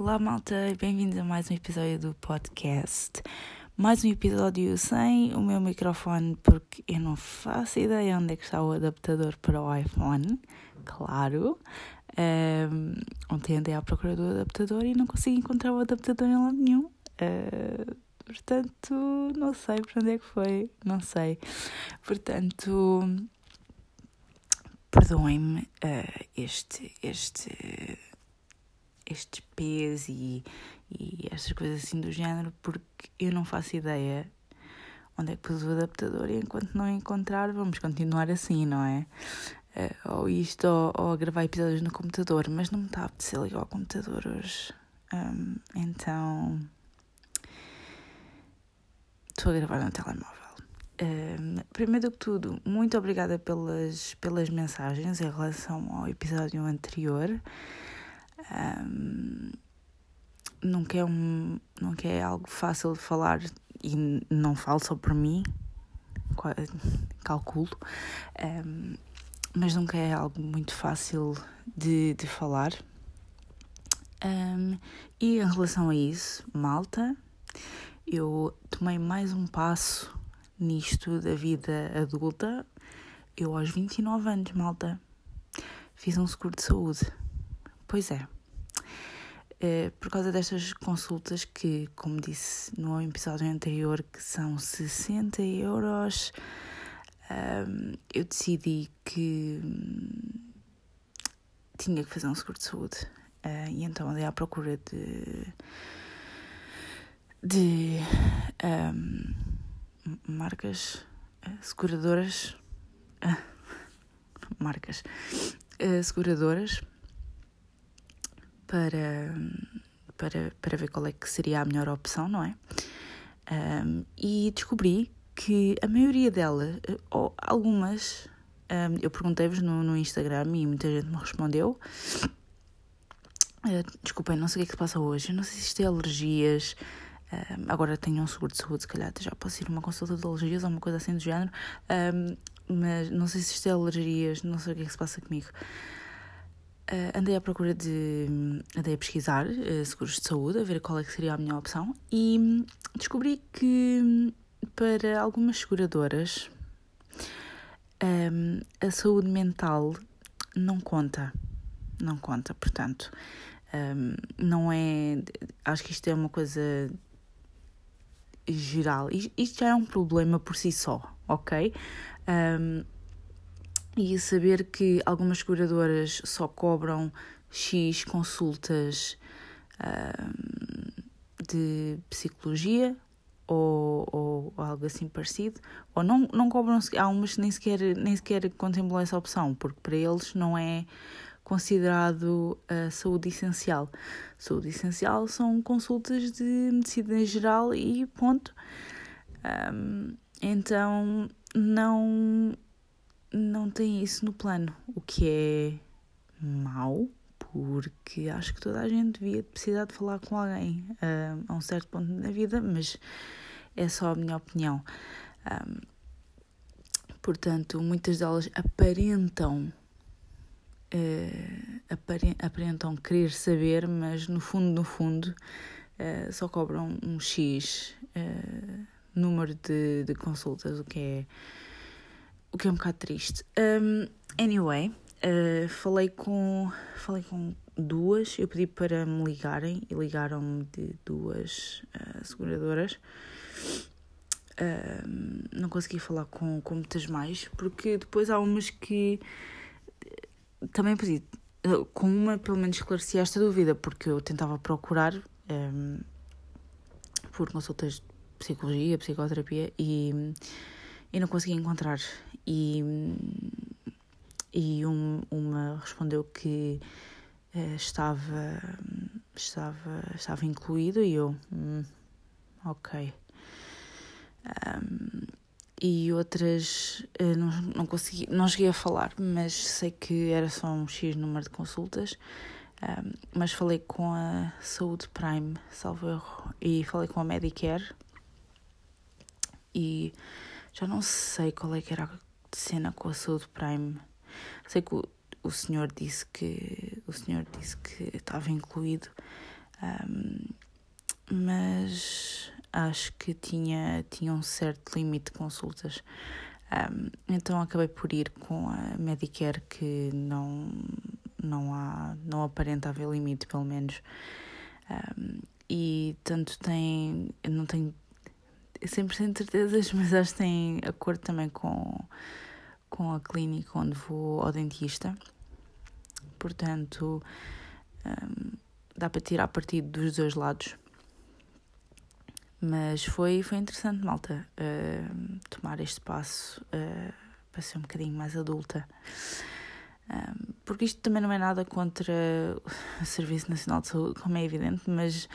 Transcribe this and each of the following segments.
Olá, malta, bem-vindos a mais um episódio do podcast. Mais um episódio sem o meu microfone, porque eu não faço ideia onde é que está o adaptador para o iPhone. Claro. Um, ontem andei à procura do adaptador e não consegui encontrar o adaptador em lado nenhum. Uh, portanto, não sei para onde é que foi, não sei. Portanto, perdoem-me uh, este, este estes P's e, e estas coisas assim do género, porque eu não faço ideia onde é que pus o adaptador e enquanto não encontrar, vamos continuar assim, não é? Uh, ou isto, ou, ou gravar episódios no computador, mas não me está a apetecer ligar ao computador hoje. Um, então. Estou a gravar no telemóvel. Um, primeiro que tudo, muito obrigada pelas, pelas mensagens em relação ao episódio anterior. Um, nunca, é um, nunca é algo fácil de falar e não falo só por mim, calculo, um, mas nunca é algo muito fácil de, de falar. Um, e em relação a isso, malta, eu tomei mais um passo nisto da vida adulta. Eu, aos 29 anos, malta, fiz um seguro de saúde. Pois é. Eh, por causa destas consultas que, como disse no episódio anterior, que são 60 euros, eu decidi que hum, tinha que fazer um seguro de saúde. Uh, e então andei à procura de. de. Um, marcas uh, seguradoras. Uh, marcas. seguradoras para, para, para ver qual é que seria a melhor opção, não é? Um, e descobri que a maioria delas, ou algumas, um, eu perguntei-vos no, no Instagram e muita gente me respondeu. Uh, desculpem, não sei o que é que se passa hoje. Eu não sei se isto é alergias. Um, agora tenho um seguro de saúde, se calhar já posso ir a uma consulta de alergias ou uma coisa assim do género. mas não sei se isto é alergias, não sei o que é que se passa comigo. Uh, andei à procura de. andei a pesquisar uh, seguros de saúde, a ver qual é que seria a minha opção e descobri que para algumas seguradoras um, a saúde mental não conta. Não conta, portanto, um, não é. Acho que isto é uma coisa geral. Isto já é um problema por si só, ok? Um, e saber que algumas seguradoras só cobram X consultas uh, de psicologia ou, ou, algo assim parecido, ou não, não cobram, há umas que nem sequer, nem sequer contemplam essa opção, porque para eles não é considerado a saúde essencial. Saúde essencial são consultas de medicina geral e ponto. Um, então não não tem isso no plano, o que é mau, porque acho que toda a gente devia precisar de falar com alguém uh, a um certo ponto da vida, mas é só a minha opinião. Um, portanto, muitas delas aparentam uh, aparentam querer saber, mas no fundo, no fundo, uh, só cobram um X número de, de consultas, o que é o que é um bocado triste. Um, anyway, uh, falei, com, falei com duas, eu pedi para me ligarem e ligaram-me de duas uh, seguradoras. Uh, não consegui falar com, com muitas mais, porque depois há umas que também pedi. Com uma, pelo menos, esclareci esta dúvida, porque eu tentava procurar um, por consultas de psicologia, psicoterapia e, e não consegui encontrar e, e um, uma respondeu que uh, estava, estava, estava incluído e eu, hum, ok. Um, e outras uh, não, não consegui, não cheguei a falar, mas sei que era só um X número de consultas. Um, mas falei com a Saúde Prime, salvo erro, e falei com a Medicare e já não sei qual é que era de cena com a Saúde Prime. Sei que o, o senhor disse que o senhor disse que estava incluído, Um, mas acho que tinha, tinha um certo limite de consultas. Um, então acabei por ir com a Medicare que não, não há, não aparenta haver limite, pelo menos. Um, e tanto tem, não tenho 100% certezas, mas acho que tem acordo também com, com a clínica onde vou ao dentista. Portanto, um, dá para tirar partido dos dois lados. Mas foi, foi interessante, malta, uh, tomar este passo uh, para ser um bocadinho mais adulta. Um, porque isto também não é nada contra o Serviço Nacional de Saúde, como é evidente, mas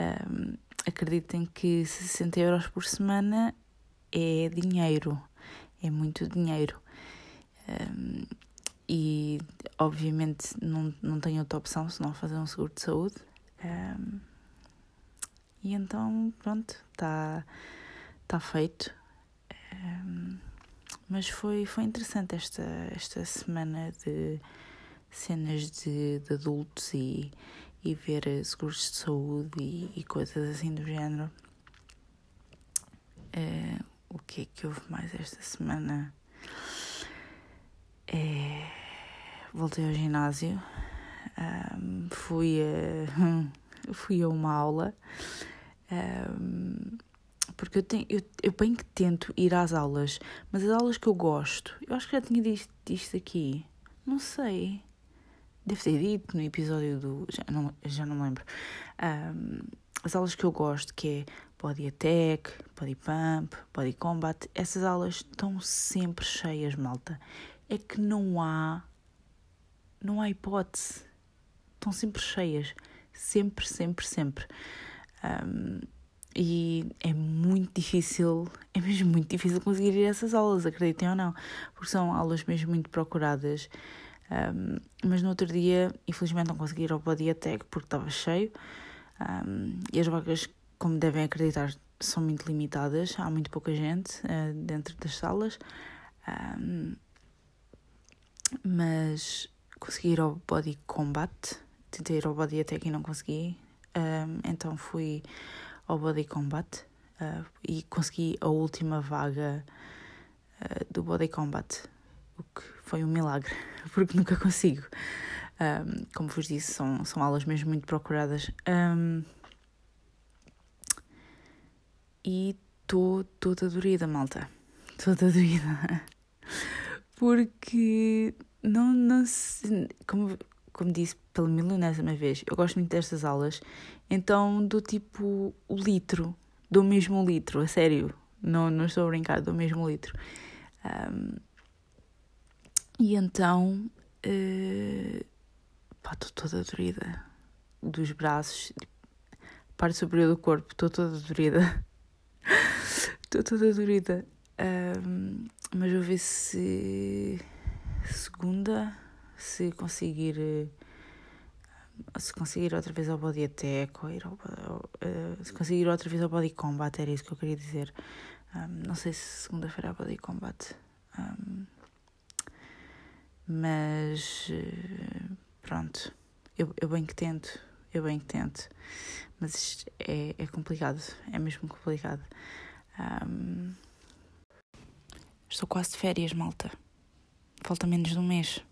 um, acreditem que 60 euros por semana é dinheiro, é muito dinheiro. Um, e obviamente não, não tenho outra opção senão fazer um seguro de saúde. Um, e então, pronto, está tá feito. Um, mas foi, foi interessante esta, esta semana de cenas de, de adultos e, e ver seguros de saúde e, e coisas assim do género. Uh, o que é que houve mais esta semana? É, voltei ao ginásio, um, fui, a, fui a uma aula um, porque eu, tenho, eu, eu bem que tento ir às aulas, mas as aulas que eu gosto, eu acho que já tinha dito isto aqui, não sei. Deve ter dito no episódio do. Já não, já não lembro. Um, as aulas que eu gosto, que é Body Attack, Body Pump, Body Combat, essas aulas estão sempre cheias, malta. É que não há. Não há hipótese. Estão sempre cheias. Sempre, sempre, sempre. Um, e é muito difícil, é mesmo muito difícil conseguir ir a essas aulas, acreditem ou não, porque são aulas mesmo muito procuradas. Um, mas no outro dia, infelizmente, não consegui ir ao Attack porque estava cheio. Um, e as vagas, como devem acreditar, são muito limitadas, há muito pouca gente uh, dentro das salas. Um, mas consegui ir ao Body Combat, tentei ir ao Body Attack e não consegui, um, então fui ao Body Combat uh, e consegui a última vaga uh, do Body Combat, o que foi um milagre, porque nunca consigo. Um, como vos disse, são, são aulas mesmo muito procuradas. Um, e estou toda dorida, malta. Toda dorida. Porque não, não se, como, como disse pela milionésima vez, eu gosto muito destas aulas, então do tipo o litro, do mesmo litro, a sério, não, não estou a brincar, do mesmo litro. Um, e então, uh, pá, estou toda dorida, dos braços, parte superior do corpo, estou toda dorida, estou toda dorida. Um, mas vou ver se segunda se conseguir eh, se conseguir outra vez ao body attack ou ir ao, uh, se conseguir outra vez ao body combat era isso que eu queria dizer. Um, não sei se segunda-feira é body combat. Um, mas uh, pronto eu, eu bem que tento eu bem que tento mas é, é complicado é mesmo complicado um, estou quase de férias malta falta menos de um mês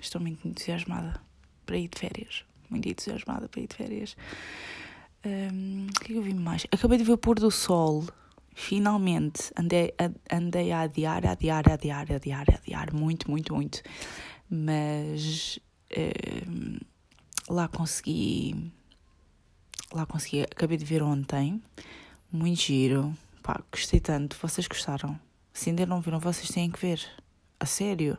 Estou muito entusiasmada para ir de férias. Muito entusiasmada para ir de férias. Um, o que é que eu vi mais? Acabei de ver o pôr do sol. Finalmente. Andei, andei a adiar, a adiar, a adiar, a adiar, a adiar. Muito, muito, muito. Mas um, lá consegui. Lá consegui. Acabei de ver ontem. Muito giro. Pá, gostei tanto. Vocês gostaram? Se ainda não viram, vocês têm que ver a sério.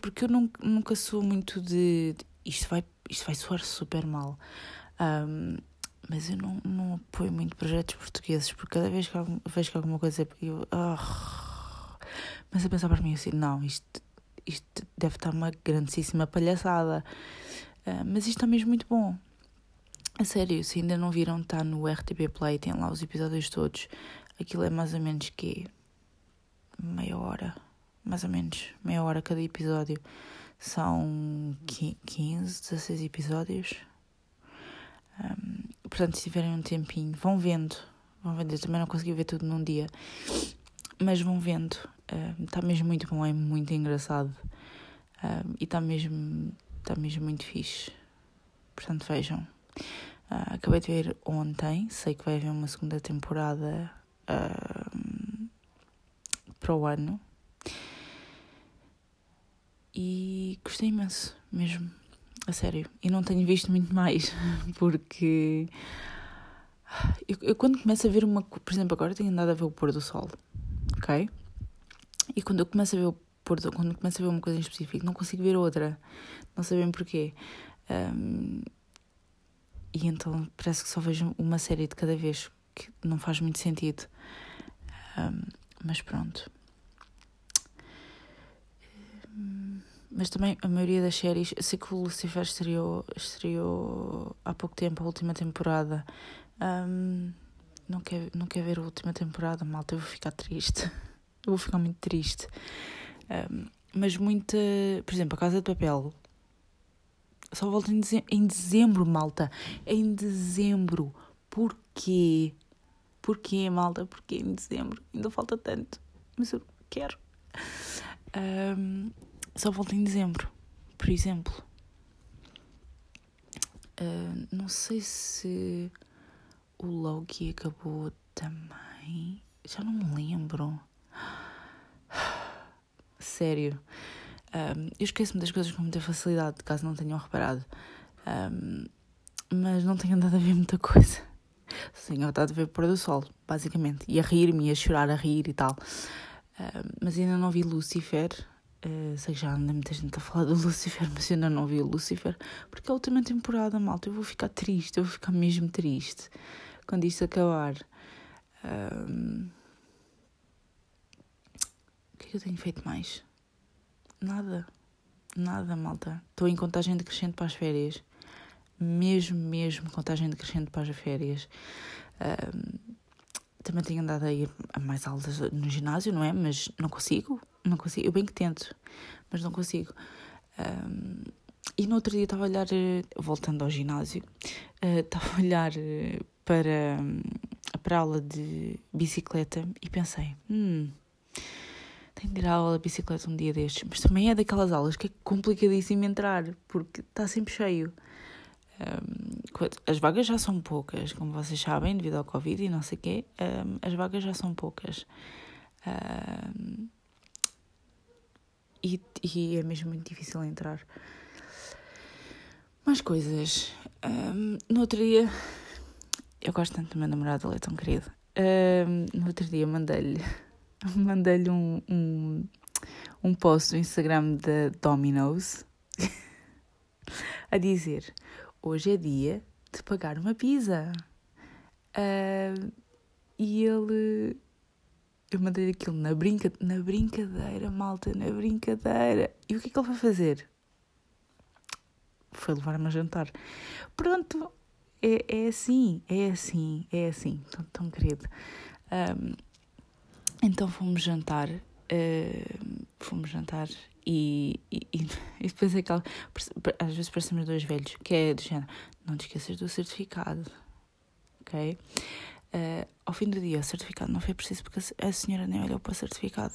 Porque eu nunca, nunca sou muito de. Isto vai, isto vai soar super mal. Um, mas eu não, não apoio muito projetos portugueses, porque cada vez que vejo que alguma coisa. Eu. Oh, mas a pensar para mim assim: não, isto, isto deve estar uma grandíssima palhaçada. Uh, mas isto está mesmo muito bom. A sério, se ainda não viram, está no RTP Play, tem lá os episódios todos. Aquilo é mais ou menos que meia hora, mais ou menos meia hora cada episódio. São 15, 16 episódios. Um, portanto, se tiverem um tempinho, vão vendo. Vão vendo. Eu também não consegui ver tudo num dia. Mas vão vendo. Está uh, mesmo muito bom, é muito engraçado. Uh, e está mesmo, tá mesmo muito fixe. Portanto, vejam. Uh, acabei de ver ontem. Sei que vai haver uma segunda temporada para o ano. E gostei imenso, mesmo. A sério. E não tenho visto muito mais, porque. Eu, eu, quando começo a ver uma. Por exemplo, agora tenho andado a ver o pôr do sol, ok? E quando eu começo a ver o pôr do quando começo a ver uma coisa em específico, não consigo ver outra. Não sei bem porquê. Um, e então parece que só vejo uma série de cada vez, que não faz muito sentido. Um, mas pronto. Mas também a maioria das séries, eu sei que o Lucifer estreou, estreou há pouco tempo, a última temporada. Um, não, quer, não quer ver a última temporada, malta, eu vou ficar triste. Eu vou ficar muito triste. Um, mas muita. Por exemplo, a Casa de Papel. Só volta em dezembro, em dezembro, malta. Em dezembro. Porquê? Porquê, malta? Porquê em dezembro? Ainda falta tanto. Mas eu quero. Um, só volta em dezembro, por exemplo. Uh, não sei se o Loki acabou também. Já não me lembro. Sério. Um, eu esqueço-me das coisas com muita facilidade, caso não tenham reparado. Um, mas não tenho andado a ver muita coisa. Tenho andado a ver o pôr do sol, basicamente. E a rir-me, e a chorar, a rir e tal. Um, mas ainda não vi Lucifer. Uh, sei que já anda muita gente a falar do Lucifer, mas eu ainda não vi o Lucifer, porque é a última temporada, malta. Eu vou ficar triste, eu vou ficar mesmo triste quando isto acabar. Um... O que é que eu tenho feito mais? Nada. Nada, malta. Estou em contagem decrescente para as férias. Mesmo, mesmo contagem decrescente para as férias. Um... Também tenho andado a ir a mais aulas no ginásio, não é? Mas não consigo não consigo, eu bem que tento, mas não consigo. Um, e no outro dia estava a olhar, eh, voltando ao ginásio, uh, estava a olhar eh, para, para a aula de bicicleta e pensei, hum, tenho de ir à aula de bicicleta um dia destes, mas também é daquelas aulas que é complicadíssimo entrar, porque está sempre cheio. As vagas já são poucas, como vocês sabem, devido ao Covid e não sei o quê, as vagas já são poucas. E, e é mesmo muito difícil entrar. Mais coisas. Um, no outro dia. Eu gosto tanto do meu namorado, ele é tão querido. Um, no outro dia mandei-lhe mandei-lhe um, um, um post no Instagram da Domino's a dizer: Hoje é dia de pagar uma pizza. Uh, e ele eu mandei aquilo na, brinca, na brincadeira, malta, na brincadeira. E o que é que ele foi fazer? Foi levar-me a jantar. Pronto, é, é assim, é assim, é assim, tão, tão querido. Um, então fomos jantar, uh, fomos jantar e, e, e depois é aquela. Às vezes parecemos dois velhos, que é do género: não te esqueças do certificado, ok? Uh, ao fim do dia, o certificado não foi preciso porque a senhora nem olhou para o certificado.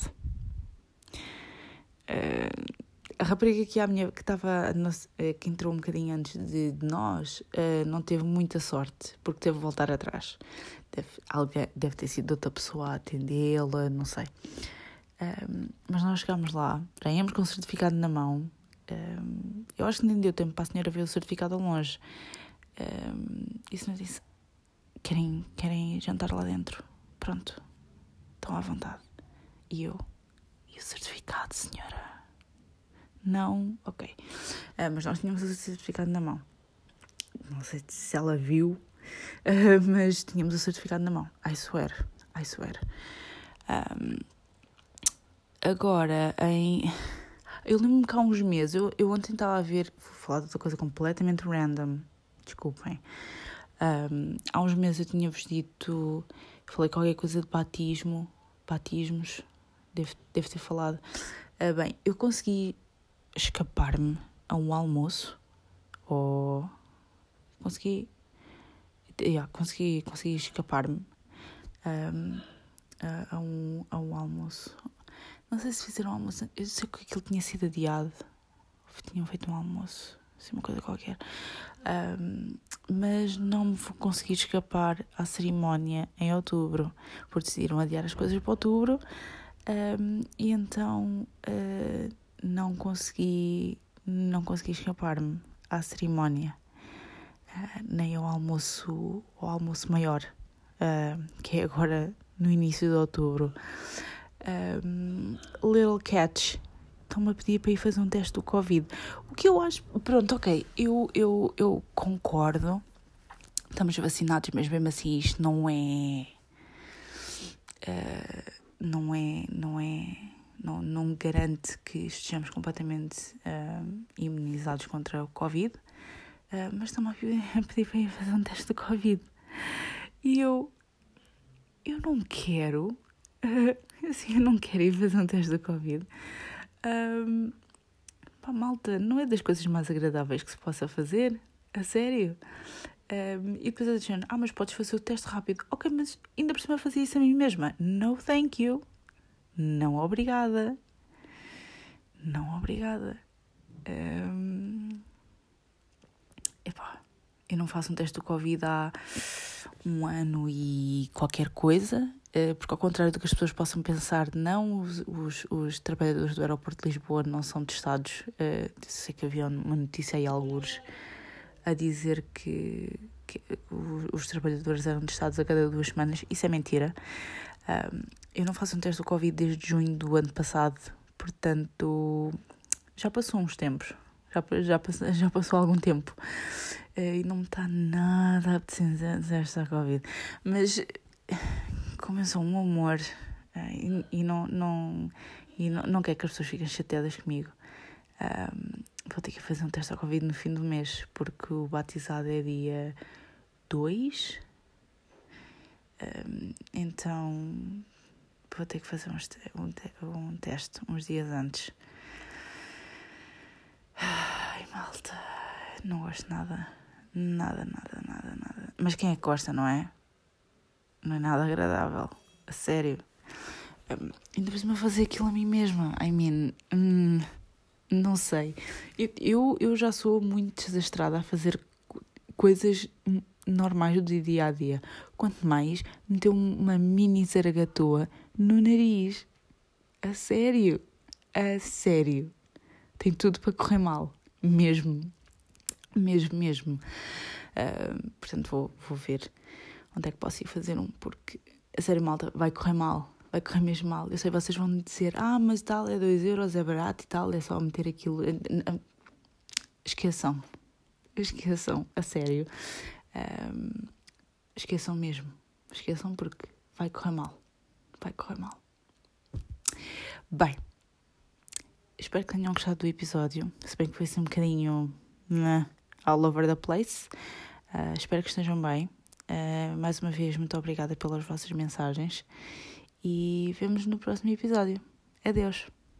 Uh, a rapariga que, a minha, que, estava, uh, que entrou um bocadinho antes de, de nós não teve muita sorte porque teve de voltar atrás. Deve, alguém, deve ter sido outra pessoa a atendê-la, não sei. mas nós chegámos lá, já íamos com o certificado na mão. eu acho que nem deu tempo para a senhora ver o certificado ao longe. a senhora disse: Querem, querem jantar lá dentro? Pronto, estão à vontade. E eu? E o certificado, senhora? Não? Ok. Uh, mas nós tínhamos o certificado na mão. Não sei se ela viu, uh, mas tínhamos o certificado na mão. I swear. I swear. Um, agora, em. Eu lembro-me que há uns meses, eu, eu ontem estava a ver, vou falar de outra coisa completamente random, desculpem. Um, há uns meses eu tinha-vos dito, falei qualquer coisa de batismo, batismos, devo, devo ter falado. Uh, bem, eu consegui escapar-me a um almoço, ou consegui yeah, consegui, consegui escapar-me um, a, a, um, a um almoço. Não sei se fizeram um almoço. Eu sei que aquilo tinha sido adiado. Tinham feito um almoço. Assim, uma coisa qualquer. Um, mas não me consegui escapar à cerimónia em outubro. Porque decidiram adiar as coisas para outubro. Um, e então uh, não consegui não consegui escapar-me à cerimónia uh, nem ao almoço ao almoço maior uh, que é agora no início de outubro um, little catch estão-me a pedir para ir fazer um teste do Covid o que eu acho pronto ok eu, eu, eu concordo estamos vacinados mas mesmo assim isto não é uh, não é, não é, não, não garante que estejamos completamente uh, imunizados contra o Covid, uh, mas estão-me a pedir, a pedir para ir fazer um teste do Covid. E eu, eu não quero, assim, eu não quero ir fazer um teste do Covid. Um, pá, malta, não é das coisas mais agradáveis que se possa fazer, a sério. Um, e depois eu disse, ah, mas podes fazer o teste rápido. Ok, mas ainda por cima fazia isso a mim mesma. No thank you. Não obrigada. Não obrigada. Um, epá, eu não faço um teste do Covid há um ano e qualquer coisa, porque ao contrário do que as pessoas possam pensar, não, os, os, os trabalhadores do aeroporto de Lisboa não são testados. Uh, sei que havia uma notícia aí, alguns a dizer que, que os, trabalhadores eram testados a cada duas semanas. Isso é mentira. Um, eu não faço um teste do Covid desde junho do ano passado, portanto já passou uns tempos. Já, já, passou, já passou algum tempo. Uh, e não me está nada a esta Covid. Mas como eu sou um amor uh, e, e, não, não, e não, não quero que as pessoas fiquem chateadas comigo. Um, vou ter que fazer um teste ao Covid no fim do mês, porque o batizado é dia 2. Um, então vou ter que fazer um, um, um teste uns dias antes. Ai, malta, não gosto nada. Nada, nada, nada, nada. Mas quem é que gosta, não é? Não é nada agradável. A sério. Um, ainda por cima fazer aquilo a mim mesma. I mean. Hum, não sei. Eu, eu, já sou muito desastrada a fazer coisas normais do dia a dia. Quanto mais meter uma mini zaragatoa no nariz. A sério. A sério. Tem tudo para correr mal. Mesmo. Mesmo, mesmo. Uh, portanto, vou, vou ver onde é que posso ir fazer um, porque, a sério, malta, vai correr mal vai correr mesmo mal. Eu sei, vocês vão dizer, ah, mas tal, é 2 euros, é barato e tal, é só meter aquilo. Esqueçam. Esqueçam, a sério. Um, esqueçam mesmo. Esqueçam porque vai correr mal. Vai correr mal. Bem, espero que tenham gostado do episódio. Se bem que foi assim um bocadinho né, all over the place. Uh, espero que estejam bem. Uh, mais uma vez, muito obrigada pelas vossas mensagens e vemos no próximo episódio. Adeus!